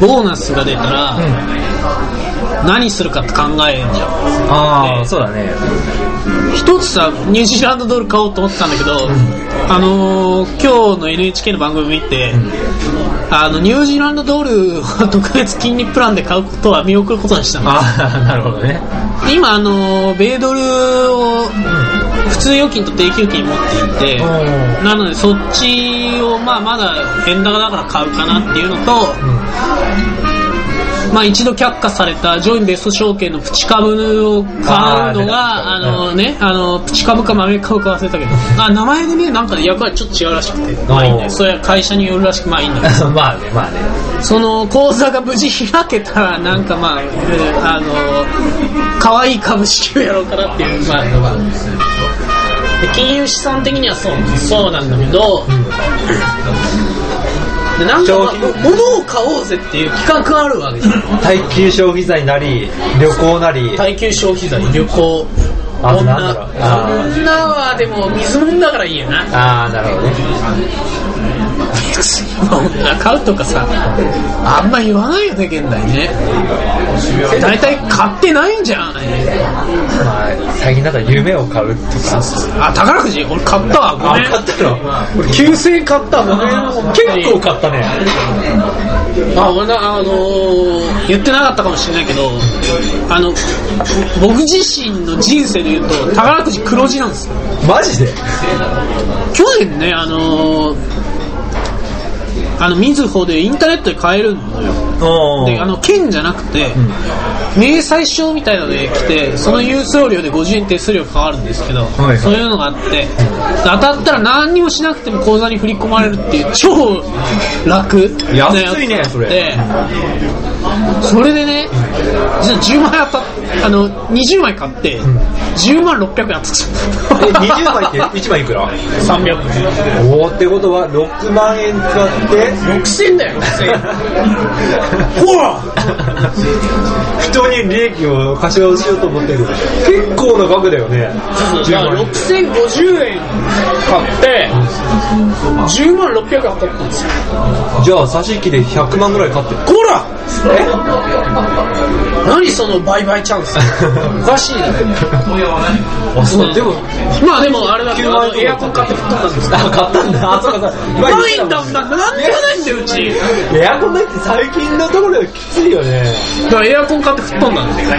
ボーナスが出たら、何するかって考えんじゃん。ああ、そうだね。一つさ、ニュージーランドドル買おうと思ってたんだけど、あのー今日の NHK の番組見て、あの、ニュージーランドドルを特別金利プランで買うことは見送ることにしたの。ああ、なるほどね。今、あのー米ドルを普通預金と定期預金持っていて、なのでそっちを、まあ、まだ円高だから買うかなっていうのと、まあ一度却下されたジョインベスト証券のプチ株を買うのが、あのね、あの、プチ株か豆株か忘れたけど、あ、名前でね、なんかね役割ちょっと違うらしくて、まあいいんだよ。それは会社によるらしく、まあいいんだけど。まあね、まあね。その口座が無事開けたら、なんかまあ、えーあの、可愛い株式をやろうかなっていう、まあ、金融資産的にはそう、そうなんだけど、でなんか、物を買おうぜっていう企画があるわけじゃん。耐久消費財なり、旅行なり、耐久消費財、旅行、女。あなんだろう女はでも水物だからいいよな。ああ、なるほどね。別に女買うとかさ、あんま言わないよね、現代ね。大体買ってないんじゃん。まあ、最近だったら夢を買うとか。あ、宝くじ？俺買ったわ、ごめん。あ買ったの？俺9000円買った、ごめん。結構買ったね。あ、俺な、あのー言ってなかったかもしれないけど、あの、僕自身の人生で言うと、宝くじ黒字なんですよ。マジで？去年ね、あのーあの、みずほでインターネットで買えるのよ。おで、あの、券じゃなくて、明細書みたいなので来て、その郵送料で50円手数料かかるんですけど、はいそういうのがあって、当たったら何にもしなくても口座に振り込まれるっていう超楽なやつ安いねそれ。で、それでね、実は10万円当たっあの、20枚買って、10万600円当たっちゃった。え、20枚って1枚いくら？300円。おーってことは6万円使って、6000だよ、6000円。ほら人に利益を貸し出しようと思ってる。結構な額だよね。だから6050円買って、10万600円当たったんですよ。じゃあ、差し引きで100万ぐらい買ってる。こら何その売買チャンス？おかしいな。あ、そう、でも、まあでもあれだけど、9万円あのエアコン買って吹っ飛んだんですあ、買ったんだ。あ、そうかそうか。ないんだもんだ、なんでもないんだよ、うち。エアコンないって最近のところきついよね。だからエアコン買って吹っ飛んだんですよ。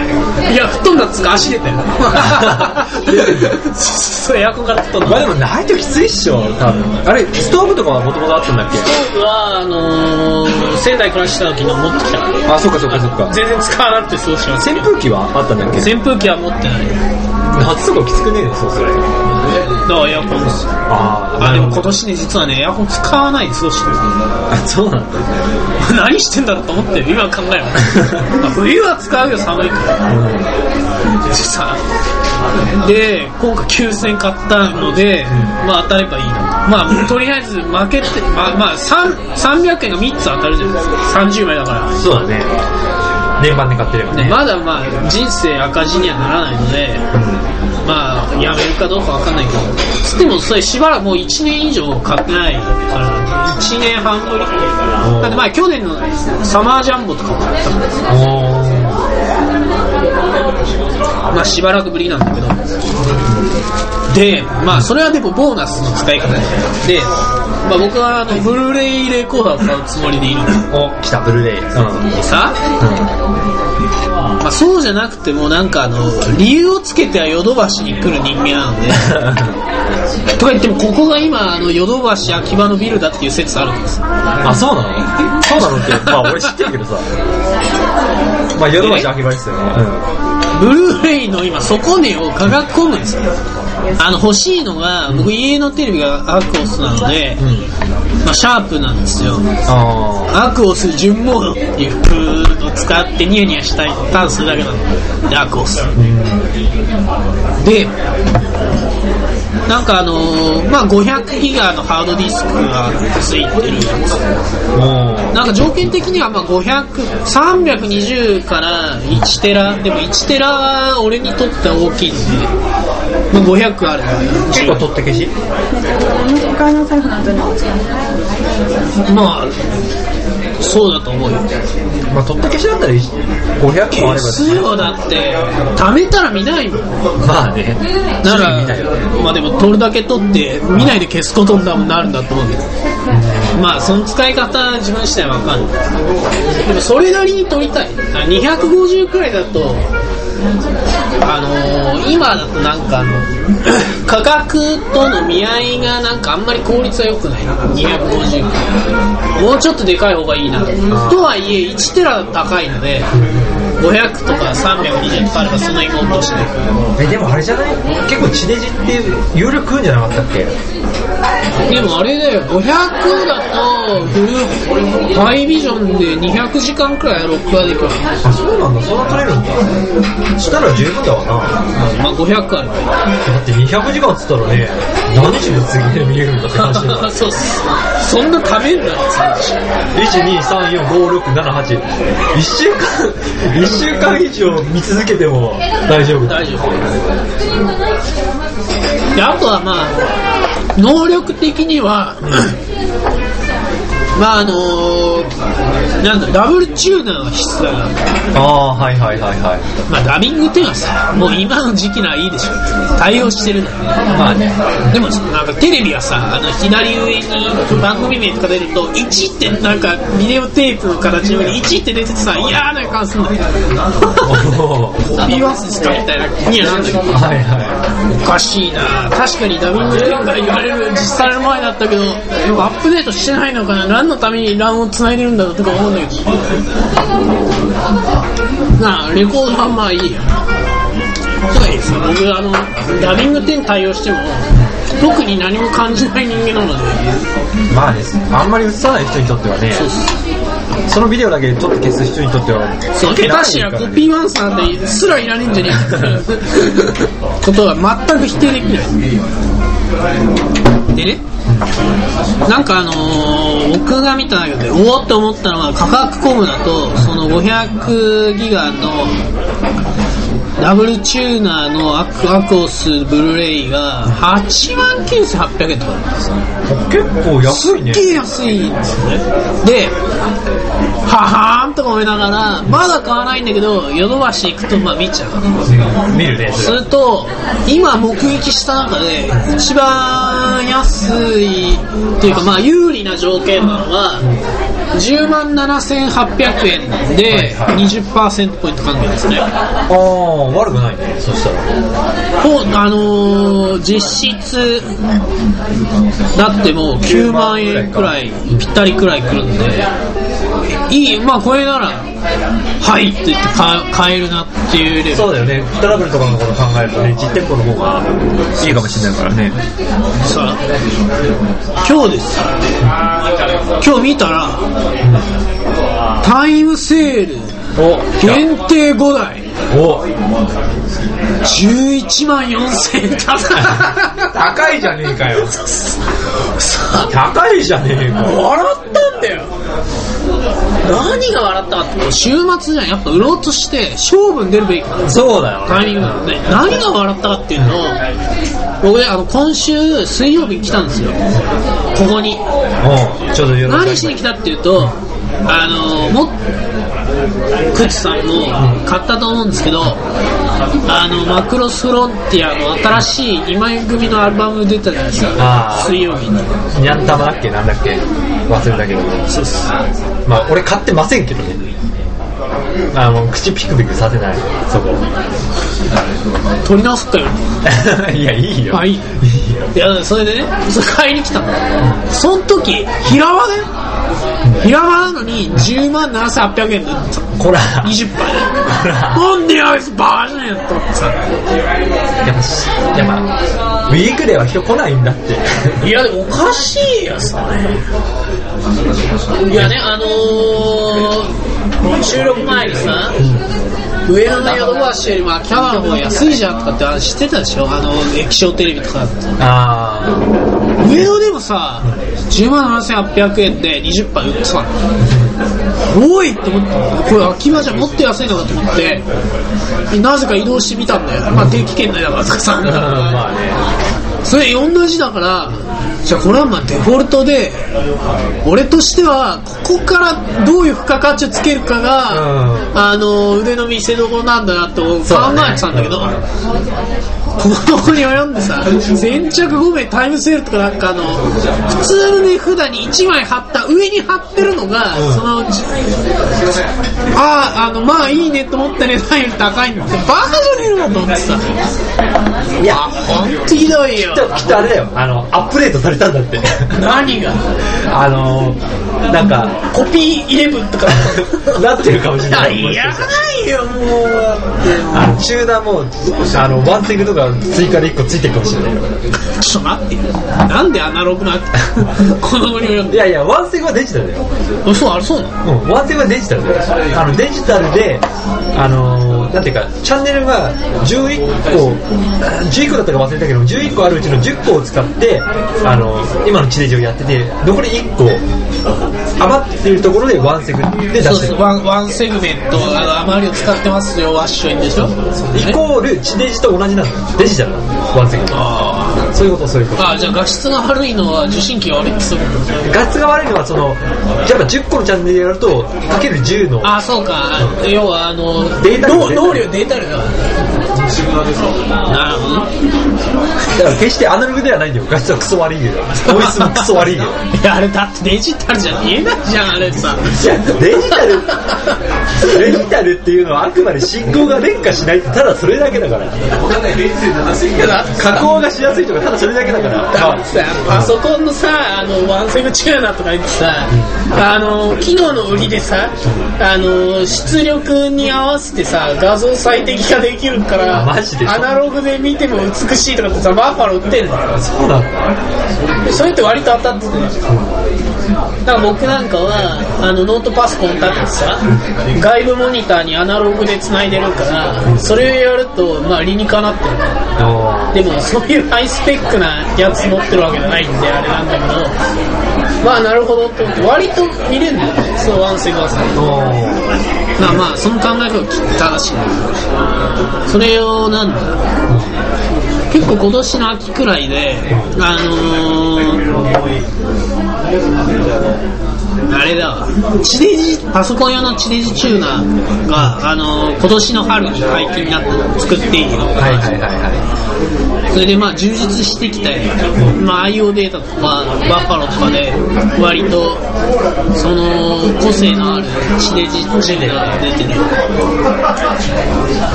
いや、吹っ飛んだっつうか足出たよ。そう、エアコンから吹っ飛んだ。まあでもないときついっしょ、多分。あれ、ストーブとかはもともとあったんだっけ？僕は、あのー、仙台暮らした時の持ってきたから。あ、そっかそっかそっか。全然使わなくて過ごしますけ扇ど。風機はあったんだっけ？扇風機は持ってない。夏とかきつくねえよ、そうそれ。だからエアコンですよ。ああ、でも今年ね、実はね、エアコン使わないで過ごしてる。あ、そうなんだ。何してんだろうと思ってる、今考える。ま あ冬は使うよ、寒いから。でさ、で、今回9000買ったので、まあ当たればいいな。まあ、とりあえず負けて、まあ、まあ、3 300円が3つ当たるじゃないですか。30枚だから。そうだね。連番で買ってればね。まだまあ、人生赤字にはならないので、まあ、やめるかどうかわかんないけど、つってもそれしばらくもう1年以上買ってないから、1年半ぶり。だってまあ去年のサマージャンボとかも買ったんですよ。まあしばらくぶりなんだけど。で、まあそれはでもボーナスの使い方で、で、まあ僕はあの、ブルーレイレコーダーを買うつもりでいるの。お、来た、ブルーレイ。うん。でさ、まあそうじゃなくてもなんかあの、理由をつけてはヨドバシに来る人間なので、とか言ってもここが今あのヨドバシ秋葉のビルだっていう説あるんですよ。あ、そうなの？そうなのって、まあ俺知ってるけどさ。まあ、ヨドバシ秋葉ですよね。ブルーレイの今底値を価格込むんですよ。あの欲しいのが、僕家のテレビがアクオスなので、まあシャープなんですよ。あアクオス純モードっていうのを使ってニヤニヤしたいターンするだけなので、アクオス。で、なんかあのーまあ500ギガのハードディスクがついてるやつ。あ。なんか条件的にはまあ500、320から1テラ、でも1テラは俺にとっては大きいんで、まあ、500ある。結構取って消し？まあ、そうだと思うよ。まあ取った消しだったら500もあれば消すよだって貯めたら見ないもん。まあね。ならまあでも撮るだけ撮って見ないで消すことになるんだと思うけどまあその使い方自分自体わかんない。でもそれなりに撮りたい。あ250くらいだとあのー今だとなんかあの 価格との見合いがなんかあんまり効率は良くない。250もうちょっとでかい方がいいなと。はいえ1テラ高いので500とか320とかあればその今落として。えでもあれじゃない？結構地デジって有料食うんじゃなかったっけ？でもあれだよ、500だとフルハイビジョンで200時間くらい録画できる。あそうなんだそんな取れるんだしたら十分だわなまあ500ある。だって200時間っつったらね何日ぶつ切りで見れるんだって話だ そうっす。そんなためんだよ、123456781週間 一週間以上見続けても大丈夫大丈夫。で、あとはまあ、能力的には、まああのーなんだ、ダブルチューナーが必須だな。ああはいはいはいはいまあダビングっていうのはさ、もう今の時期ならいいでしょ。対応してるんだよね。まあねでもなんかテレビはさ、あの左上に番組名とか出ると、1ってなんかビデオテープの形の上に1って出ててさ、嫌な予感すんだよ。おーコピーワースですかみたいな気にはなんだけど。はいはおかしいな確かにダビング10が言われる実際の前だったけど、アップデートしてないのかな何のために LAN を繋いでるんだろうとか思うんだけど。なあ、レコードはまあいいや。とかいいです僕あの、ダビング10対応しても、特に何も感じない人間なので、いまあねあんまり映さない人にとってはねそのビデオだけちょっと消す人にとってはそう、下手しらコピーワンさんですらいらねえんじゃねえか ことは全く否定できない。でね、なんかあのー僕が見た中で、おおって思ったのは価格コムだと、その500ギガのダブルチューナーのアクアコースブルーレイが8万9800円とかなんですよ。結構安いねすっげえ安いんですよね。で、ははーんとか思いながら、まだ買わないんだけど、ヨドバシ行くとまあ見ちゃう。見るね。すると、今目撃した中で、一番安いっていうか、まあ有利な条件なのは、10万7800円で20%ポイント還元ですね。ああ悪くないね。そしたら。ほあのー実質だってもう9万円くらいぴったりくらいくるんでいいまあこれならはいって言って買買えるなっていうレベル。そうだよね。トラブルとかのこと考えるとね実店舗の方が。いいかもしれないからねさ今日です。よ今日見たらタイムセールお限定5台。お。11万4000円高いじゃねえかよ。高いじゃねえかよ。笑ったんだよ何が笑ったかって週末じゃん。やっぱ売ろうとして勝負に出るべきそうだよタイミングなので何が笑ったかっていうのを僕ねあの今週水曜日に来たんですよ。ここに。何しに来たっていうとあのもクツさんも買ったと思うんですけどあのマクロスフロンティアの新しい2枚組のアルバム出たじゃないですか。水曜日に。ニャンタマだっけなんだっけ？忘れたけど。そうっす。まあ俺買ってませんけどね。あの口ピクピクさせない。そこ。撮り直すかよ。いやいいよ。あいい。いいよ。いやそれでねそれ買いに来たの。その時平場だよ平場なのに10万7800円で売ってた。こら。20杯ほら。なんであいつバーじゃねえと。思ってさやっぱしやっぱウィークでは人来ないんだって。いやでもおかしいやつだねいやねあのー、収録前にさ上野のヨドバシよりも秋葉原の方が安いじゃんとかって話知ってたでしょ。あの液晶テレビとかだってあ上野でもさ10万7800円で20杯売ってたのおいって思ってこれ秋葉じゃもっと安いのかと思って。なぜか移動してみたんだよ。まあ定期券内だからとかさ。あ まあね。それ同じだからじゃあこれはまあデフォルトで俺としてはここからどういう付加価値をつけるかが、うん。あの腕の見せ所なんだなと考えてたんだけどここに及んでさ先着5名タイムセールとかなんかあの普通の値札に1枚貼った上に貼ってるのが、うん。そのじあああのまあいいねと思った値段より高いんだって。バカじゃねえのかと思ってさ。いや。ほんとひどいよ。きっとあれだよ。あのアップデートされたんだって。何が？あのなんかコピーイレブンとか。なってるかもしれない。いやないよもう。あのチューナーもあのワンセグとか追加で1個ついてるかもしれない。ちょっと待って。なんでアナログな このいやいやワンセグはデジタルだよ。あそうあれそうなの？うん、ワンセグはデジタルだよ。あのデジタルであのーなんていうかチャンネルが11個11個だったか忘れたけど11個あるうちの10個を使ってあの今の地デジをやってて残り1個余ってるところでワンセグで出してる。ワンワンセグメントあの余りを使ってますよワッシュインでしょ。イコール地デジと同じなのデジタルなのワンセグ。あそういうことそういうこと。あじゃあ画質が悪いのは受信機が悪いってそういうこと？画質が悪いのはそのやっぱ10個のチャンネルやるとかける10のあそうか。要はあのデータ能量データ量。だなるほど。だから決してアナログではないんだよ。画質はクソ悪いけど音質もクソ悪いけど いやあれだってデジタルじゃ見えないじゃんあれ。さいや、デジタル、デジタルっていうのはあくまで信号が劣化しないって、ただそれだけだから。加工がしやすいとか、ただそれだけだから。だってさパソコンのさあのワンセグチューナーとか言ってさあの機能の売りでさあの出力に合わせてさ画像最適化できるからあマジでアナログで見ても美しいとかってさバッファロー売ってんだよそうなんだ。それって割と当たっててだから僕なんかはあのノートパソコン立ててさ外部モニターにアナログで繋いでるからそれをやるとまあ理にかなってる。でもそういうハイスペックなやつ持ってるわけじゃないんであれなんだけど。まあなるほどって思って割と見れるんだよね。そうワンセグはさまあまあその考え方はきっと正しいんだけどそれをなんだ結構今年の秋くらいであのーあれだ。わ地デジパソコン用の地デジチューナーが、あのー今年の春に解禁になったの作っていいの。はいはいはいはそれでまあ充実してきて、まあ、IO データとかバッファローとかで割とその個性のある地デジチューナーが出てる。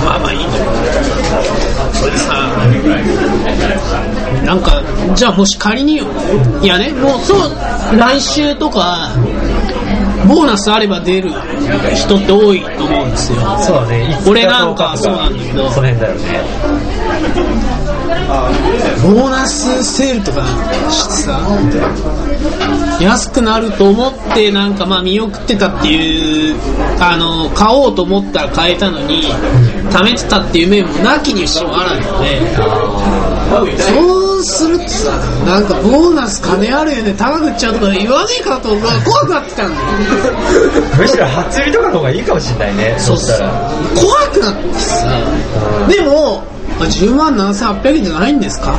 まあまあいいんだけどそれさなんかじゃあもし仮によいやねもうそう来週とかボーナスあれば出る人って多いと思うんですよい。そうだね。俺なんかそうなんだけどその辺だよね。ボーナスセールとかしてさ安くなると思ってなんかまあ見送ってたっていうあの買おうと思ったら買えたのに貯めてたっていう面もなきにしもあらずで。そうするとさなんかボーナス金あるよね。高く売っちゃうとか言わねえかと僕は怖くなってきたんだよ。むしろ初売りとかの方がいいかもしれないね。そうしたら。怖くなってさ。でも10万7800円じゃないんですか？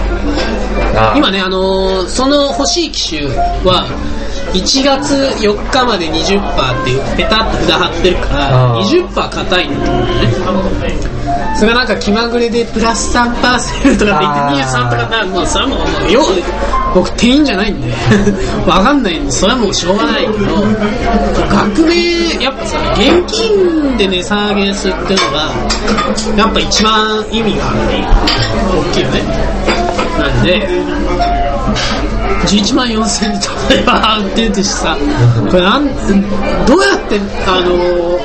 あ。今ね、あのーその欲しい機種は、1月4日まで20%っていうペタッと札貼ってるから、あー20%硬いんだと思うね。それがなんか気まぐれでプラス3%セールとかって言ってあー23とかなるもうそれはもう、よ僕店員じゃないんで、わかんないんで、それはもうしょうがないけど、額面、やっぱさ、現金で値下げするっていうのが、やっぱ一番意味がある大きいよね。なんで、11万4000円で例えば売ってるとしてさ、これなん、どうやって、あの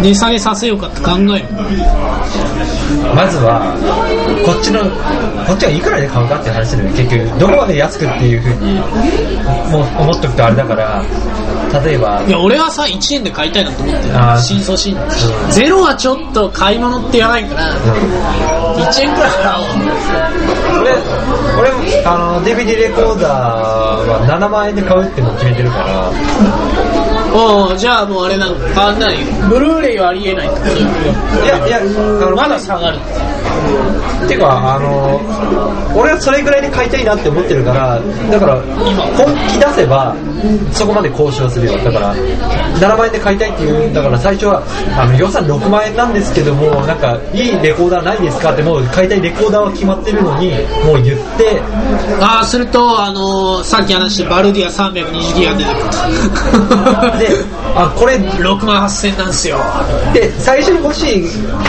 ー、値下げさせようかって考えるまずは、こっちの、こっちがいくらで買うかって話だよね、結局。どこまで安くっていうふうに、もう思っとくとあれだから、例えばい、や、俺はさ、1円で買いたいなと思ってる真相心理。ゼロはちょっと買い物ってやばいから、1円くらい払おう。俺、俺も、あの、DVD レコーダーは7万円で買うってのを決めてるから、ああじゃあもうあれなんかあんなにブルーレイはありえないいやいやまだ下がるてかあの俺はそれぐらいで買いたいなって思ってるからだから本気出せばそこまで交渉するよ。だから7万円で買いたいっていうんだから最初はあの予算6万円なんですけどもなんかいいレコーダーないですかってもう買いたいレコーダーは決まってるのにもう言ってああするとあのーさっき話したバルディア320ギガ出てくる。であこれ6万8000なんですよ。で最初に欲しい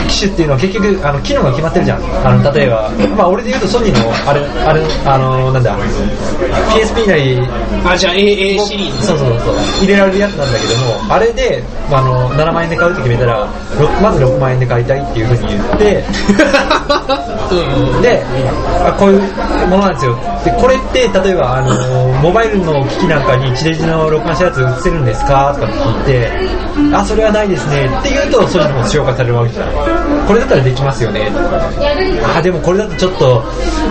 機種っていうのは結局あの機能が決まってるじゃん。あの例えば、まあ、俺で言うとソニーのあれあれあのなんだ。PSP なりあじゃあ A, A シリーズ。そうそうそう入れられるやつなんだけどもあれで、まあ、あの7万円で買うって決めたらろまず6万円で買いたいっていうふうに言って であこういうものなんですよ。でこれって例えばあのモバイルの機器なんかに地デジの録画したやつ映せるんですか？とかって聞いてあそれはないですね。って言うとそれでも紹介されるわけじゃん。これだったらできますよね。あでもこれだとちょっと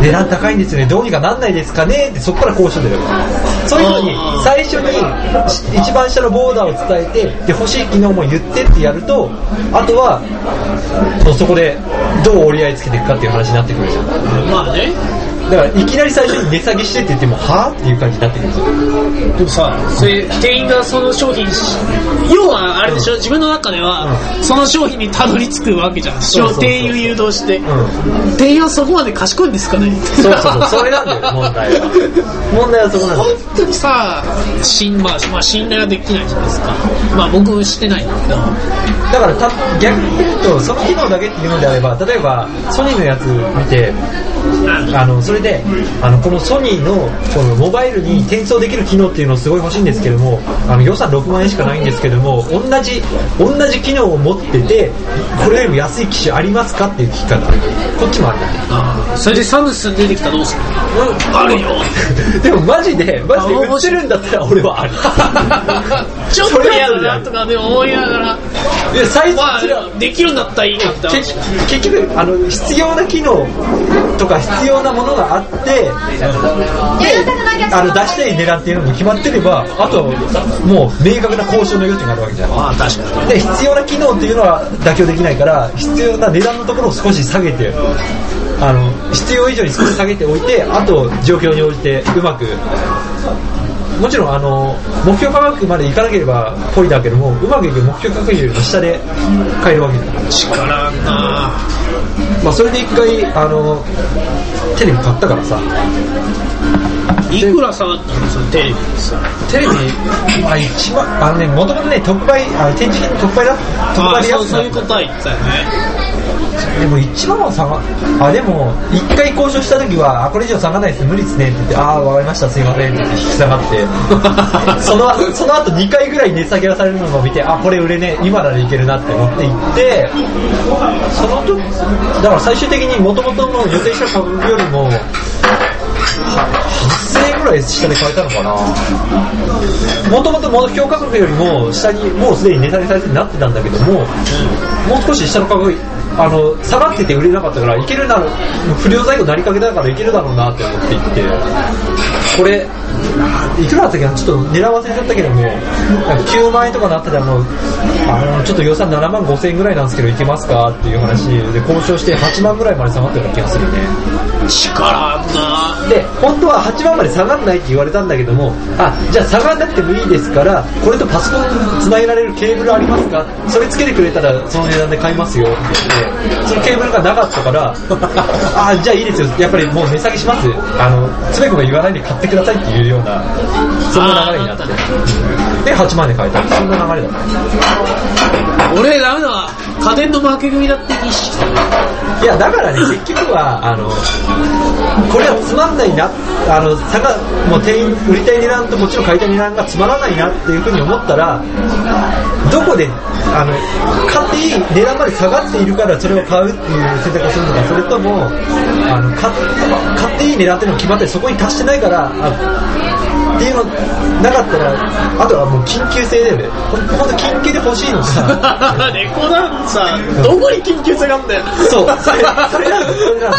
値段高いんですよね。どうにかなんないですかね？ってそこから交渉だよそういうふうに最初に一番下のボーダーを伝えてで欲しい機能も言ってってやるとあとはそこでどう折り合いつけていくかっていう話になってくるじゃん。まあね。だからいきなり最初に値下げしてって言ってもはぁっていう感じになってくるんですよ。でもさそれ店員がその商品し要はあれでしょ自分の中ではその商品にたどり着くわけじゃん。店員を誘導して。ん。店員はそこまで賢いんですかね？そうそうそうそれなんだよ問題は。問題はそこなんだ本よ当にさ信,、まあまあ、信頼ができないじゃないですか。まあ僕してないんだけど。だからた逆に言うとその機能だけっていうのであれば例えばソニーのやつ見てあのそれであのこのソニーのこのモバイルに転送できる機能っていうのをすごい欲しいんですけどもあの予算6万円しかないんですけども同じ同じ機能を持っててこれよりも安い機種ありますかっていう聞き方。こっちもある。それでサムスン出てきたらどうするの？あるよ。でもマジでマジで売ってるんだったら俺はある。ちょっと嫌だなとかでも思いながら。いや最初まあできるんだったらいいなって結結局あの必要な機能とか必要なものがあってであの出したい値段っていうのも決まってればあとはもう明確な交渉の余地があるわけじゃんまあ確かに。で必要な機能っていうのは妥協できないから必要な値段のところを少し下げてあの必要以上に少し下げておいてあと状況に応じてうまくもちろんあの目標価格までいかなければポイだけどもうまくいく目標価格よりも下で買えるわけじゃん力あんな。まあ、それで一回あのテレビ買ったからさいくら下がったのそのテレビさテレビあ一番あのねもともとね特売あ展示品特売だ。特あ売で安くなっそうそういうことは言ってたよねでも一番は下があでも一回交渉した時はあこれ以上下がらないです。無理ですねって言ってああわかりましたすいませんって引き下がって。そ のその後2回ぐらい値下げがされるのを見てあこれ売れねえ今ならいけるなって思って行ってその時だから最終的に元々の予定した価格よりもは8000円ぐらい下で買えたのかな？もともと目標価格よりも下にもうすでに値下げされてなってたんだけども、もう少し下の価格あの下がってて売れなかったからいけるな不良在庫なりかけだからいけるだろうなって思っていって。これ。いくらだったっけなちょっと値段忘れちゃったけどもなんか9万円とかなってたらもうあのちょっと予算7万5千円ぐらいなんですけどいけますかっていう話で交渉して8万ぐらいまで下がったような気がするね力あんなで本当は8万まで下がんないって言われたんだけどもあじゃあ下がんなくてもいいですからこれとパソコンつなげられるケーブルありますかそれつけてくれたらその値段で買いますよ。って言ってそのケーブルがなかったからあじゃあいいですよ。やっぱりもう値下げします。あのつべこが言わないで買ってくださいっていうようなそんな流れになって。あで8万で買えた。そんな流れだった俺ダメだ家電の負け組だって意識してる。いやだからね結局はあのこれはつまんないなあの差がもう店員売りたい値段とこっちの買いたい値段がつまらないなっていうふうに思ったらどこであの買っていい値段まで下がっているからそれを買うっていう選択をするのかそれともあの買買っていい値段っていうのが決まってそこに達してないからあっていうのなかったらあとはもう緊急性だよね。ほんほんと緊急で欲しいのさ レコーダー。さ、どこに緊急性があんだよ。そう。それ それなんだそれなんだ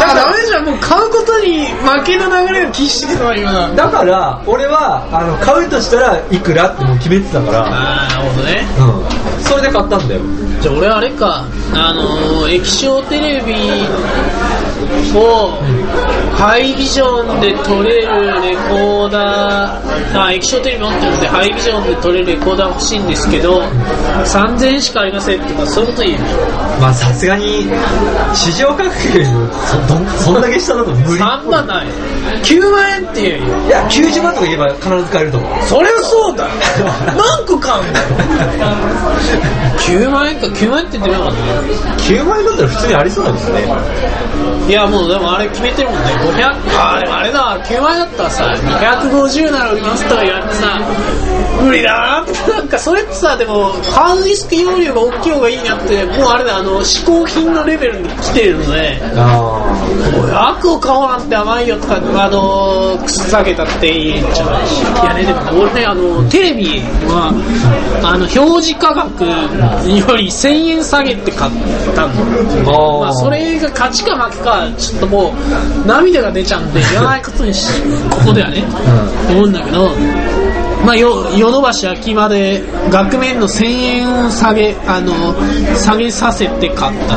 あ、ダメじゃん、もう買うことに負けの流れが喫してたわ、今。だから俺はあの買うとしたらいくらってもう決めてたから。あー、なるほどね。うん。それで買ったんだよ。じゃあ俺あれか、あのー、液晶テレビをハイビジョンで撮れるレコーダー、あ、液晶テレビ持ってるんでハイビジョンで撮れるレコーダー欲しいんですけど、3000円しかありませんとかそういうこと言うの。まあさすがに市場価格よりもそどんそんだけ下だと無理3万ない。9万円って言うよ。いや90万とか言えば必ず買えると思うそれはそうだよ。何個買うんだよ。9万円か、9万円って言ってなかった？9万円だったら普通にありそうだけどねいやもうでもあれ決めてるもんね500あーでもあれだ9万円だったらさ250なら売りますとか言われてさ無理だな。ってなんかそれってさでもハードディスク容量が大きい方がいいなってもうあれだあの嗜好品のレベルに来てるのであ500を買おうなんて甘いよとかあの靴下げたっていいんじゃないし。いやねでも俺ねあのテレビはあの表示価格より1000円下げて買ったのあまあ、それが勝ちか負けかちょっともう涙が出ちゃうんで言わないことにしここではね、思うんだけどまあ、よヨドバシ秋葉で額面の1000円を下げあの下げさせて買った。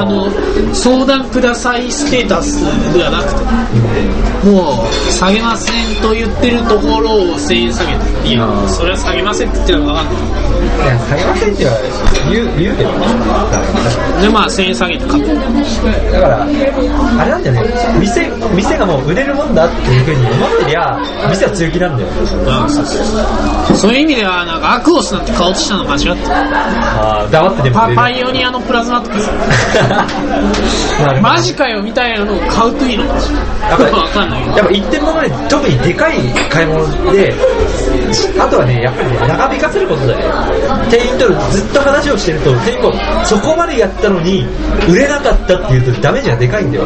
あの相談くださいステータスではなくてもう下げませんと言ってるところを1000円下げていやそれは下げませんって言ってるのが分かんない。いや下げませんっては言う言うけどでまあ1000円下げて買った。だからあれなんだよね。店店がもう売れるもんだっていうふうに思ってりゃ店は強気なんだよ。うんそうそうそういう意味ではなんかアクオスなんて買おうとしたの間違ってた。ああ黙ってでも売れる。パパイオニアのプラズマとかさマジかよみたいなのを買うといいの？かやっぱりわかんないやっぱ一点物で特にでかい買い物であとはねやっぱりね長引かせることだよ。店員とずっと話をしてると店員もそこまでやったのに売れなかったっていうとダメージがでかいんだよ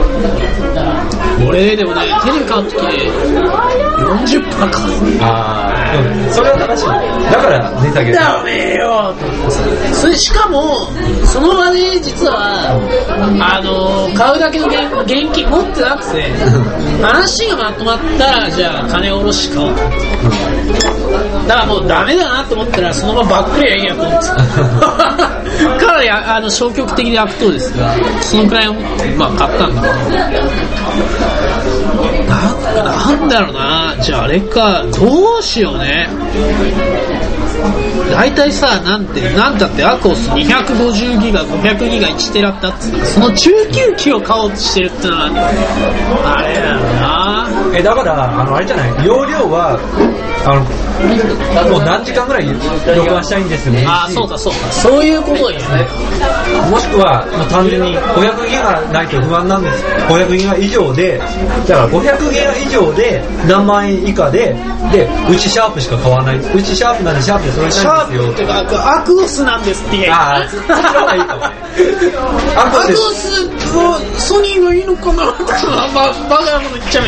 俺でもねテレビ買う時ね40%買うああ、うん、それは正しいだから値下げダメよ。それしかもその場で実はあの買うだけの現現金持ってなくて話がまとまったらじゃあ金下ろし買おうだからもうダメだなと思ったらそのままバックリはいいやと思ってた。かなりああの消極的で悪党ですがそのくらい思ってまあ買ったんだ。ななんだろうな。じゃああれかどうしようね。大体さなんてなんだってアコース250ギガ500ギガ1テラってあって。さその中級機を買おうとしてるってのはあれだよなえだからあのあれじゃない？容量はあのもう何時間ぐらい録画したいんですよね。ああそうかそうか。そういうことですね。もしくは、まあ、単純に500ギガないと不安なんです。500ギガ以上でだから500ギガ以上で何万円以下ででうちシャープしか買わない。うちシャープなんでシャープでそれシャしたいんですよ。ープってかアクオスなんですって。言えああそっちの方がいいかもねアアクオスはソニーがいいのかな？とかババカなこと言っちゃう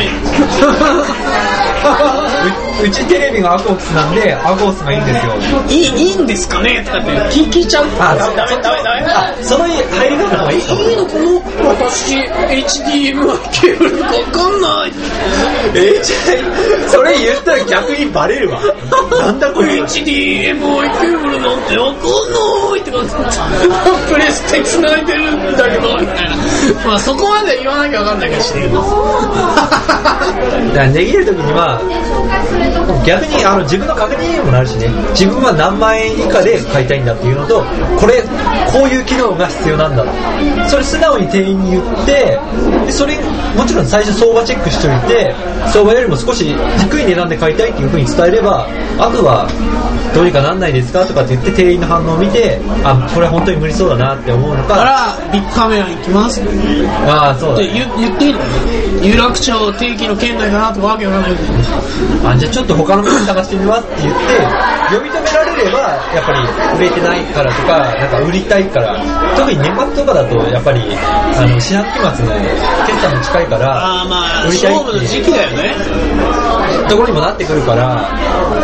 うちテレビがアコースなんでアコースがいいんですよ。えいいいいんですかね？とかって聞聞いちゃう？あダメダメダメダメ。あその入り方がいい？いいのこの私 HDMI ケーブル。わかんない。えじゃあそれ言ったら逆にバレるわ。なんだこれ。HDMI ケーブルなんてわかんないって感じ。プレステ繋いでるんだけどみたいな。まあそこまで言わなきゃわかんないかもしれないけど だから値切るときには逆にあの自分の確認にもなるしね。自分は何万円以下で買いたいんだっていうのとこれこういう機能が必要なんだ。それ素直に店員に言ってでそれもちろん最初相場チェックしといて相場よりも少し低い値段で買いたいっていうふうに伝えればあとはどうにかなんないですかとかって言って店員の反応を見てあこれ本当に無理そうだなって思うのだか。からビッグカメラ行きます。ああそうだ、で言言っていいの？有楽町定期の県内だなとかわけわかんないあじゃあちょっと他の店探してみますって言って呼び止められればやっぱり売れてないからとかなんか売りたいから。特に年末とかだとやっぱりあの四半期末の決算も近いからああまあ売りたい勝負の時期だよね。ところにもなってくるから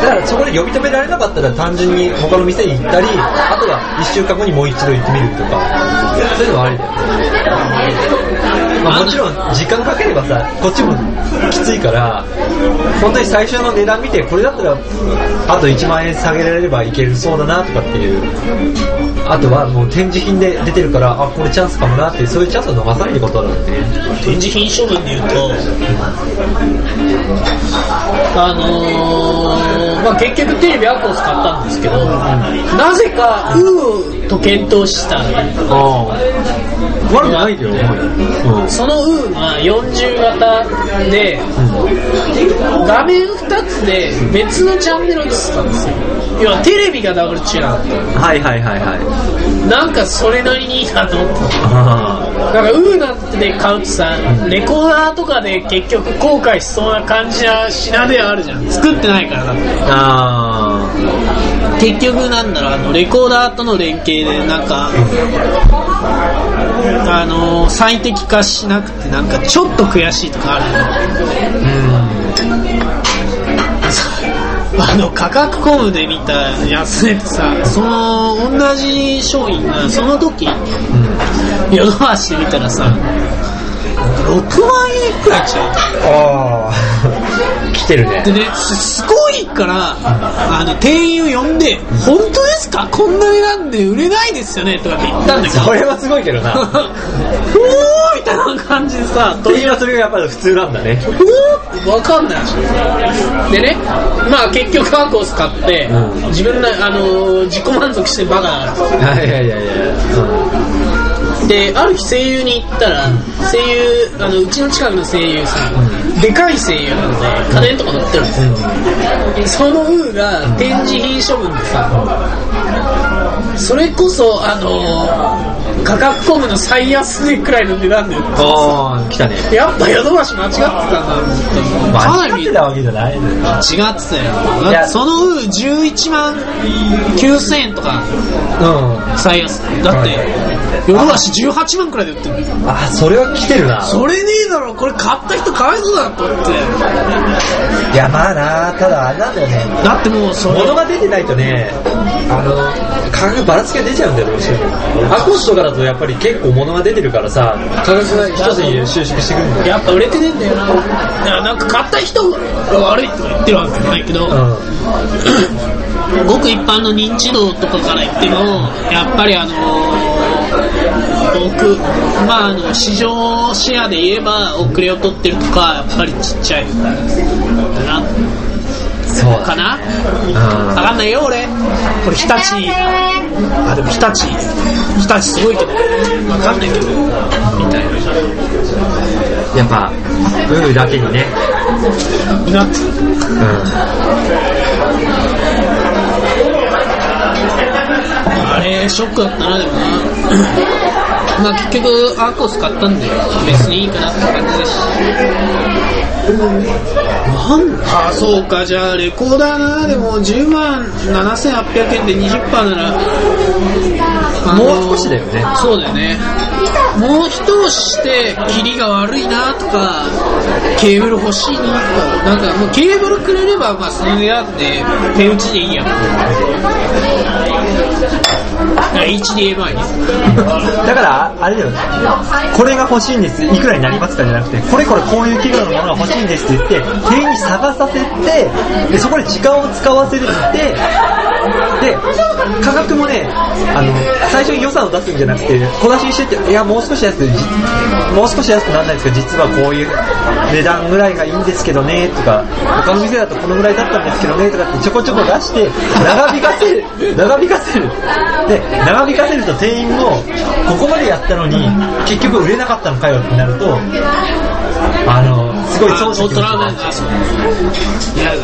だからそこで呼び止められなかったら単純に他の店に行ったりあとは1週間後にもう一度行ってみるとかそういうのはありだよね、まあ、もちろん時間かければさこっちもきついから本当に最初の値段見てこれだったらあと1万円下げられればいけるそうだなとかっていう。あとはもう展示品で出てるからあこれチャンスかもなってそういうチャンスを逃さないってことなんでね。展示品処分で言うとあのーまあ、結局テレビアコース買ったんですけど、なぜかウーと検討した。悪くないんだよ、うん。そのウーが40型で、画面2つで別のチャンネルを映してたんですよ。要はテレビがダブルチューナーはいはいはいはい。なんかそれなりにいいなと思ってあなんかウーなんてで買うとさレコーダーとかで結局後悔しそうな感じな品ではあるじゃん。作ってないからだって。あ結局なんだろうあのレコーダーとの連携でなんかあのー最適化しなくてなんかちょっと悔しいとかあるよねあの価格コムで見たやつでさその同じ商品がその時ヨドバシで見たらさ6万円くらいしちゃうああ 来てるね。でね、すすごいから、あの、店員を呼んで、本当ですか？こんな値段で売れないですよね？とかって言ったんだけど、それはすごいけどな。おーみたいな感じでさ、というはそれがやっぱり普通なんだね。おーわかんない。でね、まあ結局アーコース買って、うん。自分の、あのー自己満足してバカだから。いやいやい。やいやで、ある日声優に行ったら、声優、あの、うちの近くの声優さん、でかい声優なので、家電とか乗ってるんですよ。そのウーが展示品処分でさ、それこそ、あの価格コムの最安値くらいの値段で売ってああ来たね。やっぱヨドバシ間違ってたんだ間違ってたわけじゃない違ってたよ。だってそのウー11万9000円とか。うん。最安。値。だって、ヨドバシ18万くらいで売ってる。あそれは来てるな。それねえだろ、これ買った人かわいそうだなと思って。いやまあなただあれなんだよね。だってもうそれ物が出てないとねあの価格ばらつきが出ちゃうんだよどうしても。アコースとかだとやっぱり結構物が出てるからさ価格が一つに収縮してくるんだよ。やっぱ売れてねえんだよな。だからなんか買った人が悪いとか言ってるわけじゃないけど、ごく一般の認知度とかから言っても、やっぱりあの奥、まああの、市場シェアで言えば遅れを取ってるとか、やっぱりちっちゃい。だな、そうかな？うん。わかんないよ俺。これ日立、あ、でも日立、日立すごいけど、わかんないけど、みたいな。やっぱウーだけにねなってあれ、ショックだったな、でもな。まあ結局、アーコース買ったんで、別にいいかなって感じだし。なんあ、そうか、じゃあ、レコーダーな、でも10万7800円で20%なら、もう少しだよねそうだよね。もう一押しして、キリが悪いなとか、ケーブル欲しいなとか、なんかもうケーブルくれれば、まあその値段で手打ちでいいやん。HDMI です。だから、あれだよ、これが欲しいんです、いくらになりますかじゃなくて、これこれこういう企業のものが欲しいんですって言って、店員に探させて、でそこで時間を使わせるって、で、価格もね、あの、最初に予算を出すんじゃなくて、小出しにしてって、いや、もう少し安く、もう少し安くならないですけど、実はこういう値段ぐらいがいいんですけどね、とか、他の店だとこのぐらいだったんですけどね、とかってちょこちょこ出して、長引かせる、長引かせる。で、長引かせると店員も、ここまでやったのに、結局売れなかったのかよってなると、あの、すごいあ損してトラウマだいや、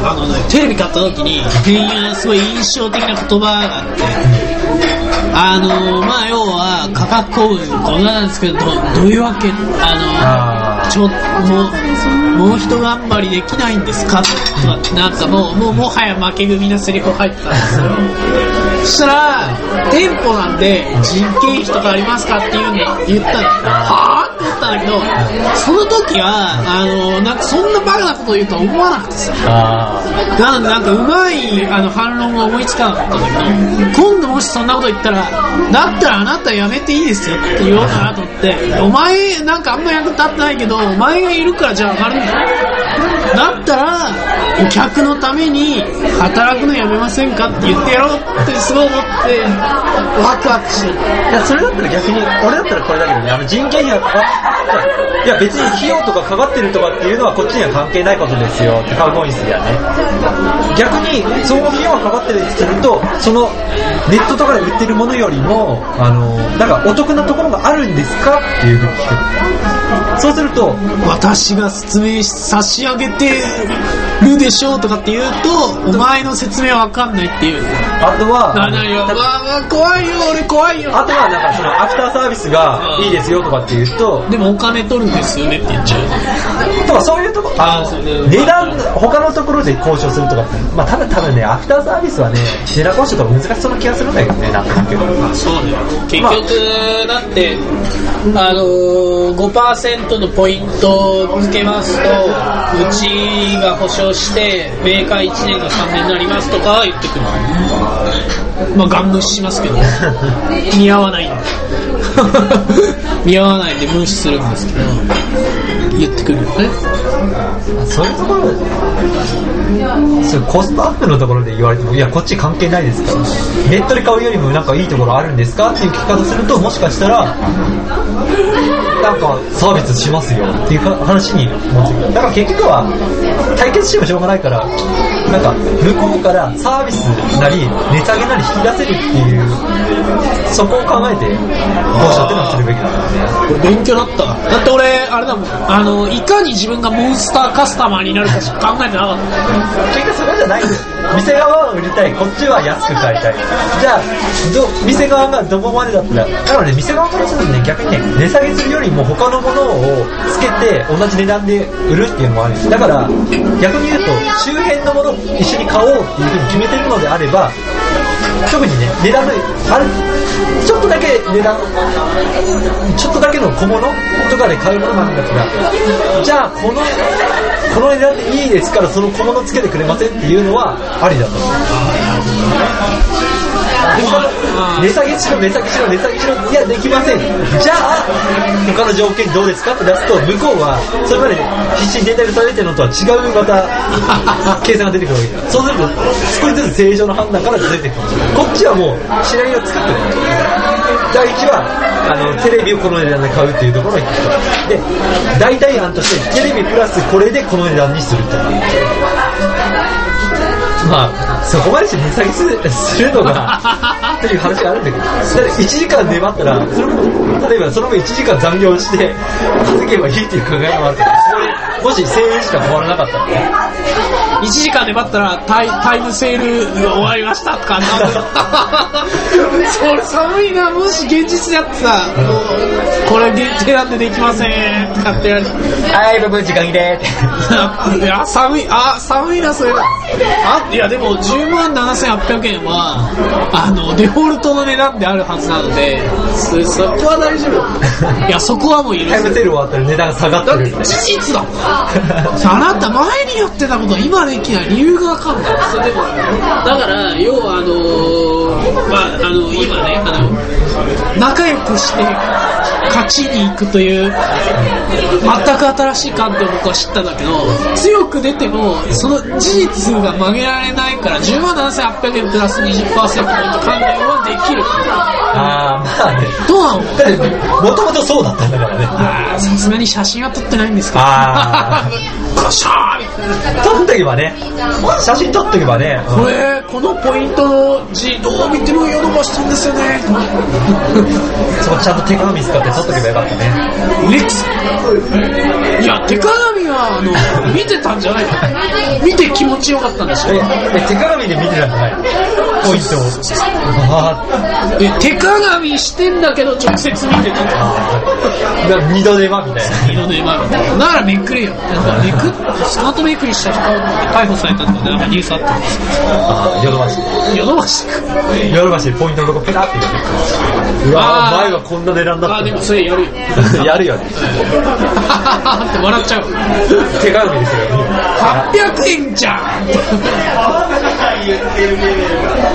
あのね、テレビ買った時に、店員がすごい印象的な言葉があって、あのまあ要は価格交流こんなんですけどどどういうわけあのちょもうもう一頑張りできないんですか？とかなんかもうもうもはや負け組のセリフ入ってたんですよ。そしたら店舗なんで人件費とかありますかっていうの言ったらはあったんだけどその時はあのなんかそんなバカなこと言うとは思わなくてさなんでなんかうまいあの反論が思いつかなかったんだけど今度もしそんなこと言ったらだったらあなたやめていいですよって言おうかなと思ってお前なんかあんま役立ってないけどお前がいるからじゃあ上がるんだだったらお客のために働くのやめませんかって言ってやろうってすごい思ってワクワクして。るいや、それだったら逆に、俺だったらこれだけどね、あの人件費がかかっいや、別に費用とかかかってるとかっていうのはこっちには関係ないことですよってカウボーイスやね。逆に、その費用がかかってるとすると、そのネットとかで売ってるものよりも、あの、なんかお得なところがあるんですかっていうふうに聞く。そうすると、私が説明差し上げてるでしょうとかって言うとお前の説明わかんないっていうあとは、ななよ、まあまあ怖いよ俺怖いよあとはなんかそのアフターサービスがいいですよとかって言うと、でもお金取るんですよねって言っちゃう。とかそういうとこ、あのそうね値段、他のところで交渉するとかまあただ多分ね、アフターサービスはね、値段交渉とか難しそうな気がするんだけどね、なんとなく。そうね。結局だってあのー、5%のポイントをつけますとうちが保証してメーカー1年が3年になりますとかは言ってくる。まあガン無視しますけど。似合わない。んで似合わないんで無視するんですけど。言ってくる。よねそういうところそうコストアップのところで言われても、いや、こっち関係ないですか？ら、ネットで買うよりもなんかいいところあるんですか？っていう聞き方すると、もしかしたら、なんかサービスしますよっていう話に持ってくる。だから結局は、対決してもしょうがないから、なんか向こうからサービスなり、値下げなり引き出せるっていう、そこを考えて、交渉っていうのはするべきだからね。これ勉強だった。だって俺あれだもん。あのいかに自分がモンスターカスタマーになるかしか考えてなかった。結局そこじゃないんです店側は売りたい。こっちは安く買いたい。じゃあど店側がどこまでだったらだからね店側からするとね逆にね値下げするよりも他のものをつけて同じ値段で売るっていうのもあるんですだから逆に言うと周辺のものを一緒に買おうっていうふうに決めてるのであれば特にね値段のあるちょっとだけ値段ちょっとだけの小物とかで買うものなんだからじゃあこのこの値段でいいですからその小物つけてくれませんっていうのはありだと。思う値下げしろ値下げしろ値下げしろいやできません。じゃあ他の条件どうですかって出すと向こうはそれまで必死にデータでされてるのとは違うまた計算が出てくるわけ。ですそうすると少しずつ正常の判断から出てく。るこっちはもうシナリオを作ってる。第一はあのテレビをこの値段で買うっていうところに行くで代替案としてテレビプラスこれでこの値段にすると。まあ、そこまでして値下げするのが、っていう話があるんだけど、だって1時間粘ったら、それも例えばその分1時間残業して、稼げばいいっていう考えもあるから、そこでもし1000円しか変わらなかったらね、1時間粘ったらタイタイムセールが終わりましたとかなんかそれ寒いなもし現実でやってさもうこれ限定なんでできませんとかってやる。はい、部分時間切れって。いや寒いあ寒いなそれあいやでも10万7800円はあのデフォルトの値段であるはずなのでそそこは大丈夫。いやそこはもう許タイムせセール終わったら値段が下がってる。事実だ。あなた前にやってたこと今できない理由がわかんない。それでもだから要はあのーまああの今ねあの仲良くして。勝ちに行くという全く新しい観点を僕は知ったんだけど強く出てもその事実が曲げられないから10万7800円プラス20%の関連はできる。あー、まあね。どうなのもともとそうだったんだからね。あーさすがに写真は撮ってないんですけどあガシャーみたいな。撮っとけばね、写真撮っとけばね、うんこれこのポイントの字どう見てもヨドバシさんですよね。そこちゃんと手鏡使って撮っとけばよかったね。レックスいや手鏡はあの見てたんじゃないの？見て気持ちよかったんでしょ？え、え手鏡で見てたんじゃないポイント 手鏡してんだけど直接見てたあ。二度手間みたいな。二度でまあ、ならめっくりよ。めくスカートめくりした人が逮捕されたとかなんかニュースあったんですああ、ヨドバシ。ヨドバシか。ヨドバシでポイントのとこペタって入れて。うわ前はこんな値段だったあ、でもそれやるよ。やるよね。って笑っちゃう。手鏡ですよ。800円じゃん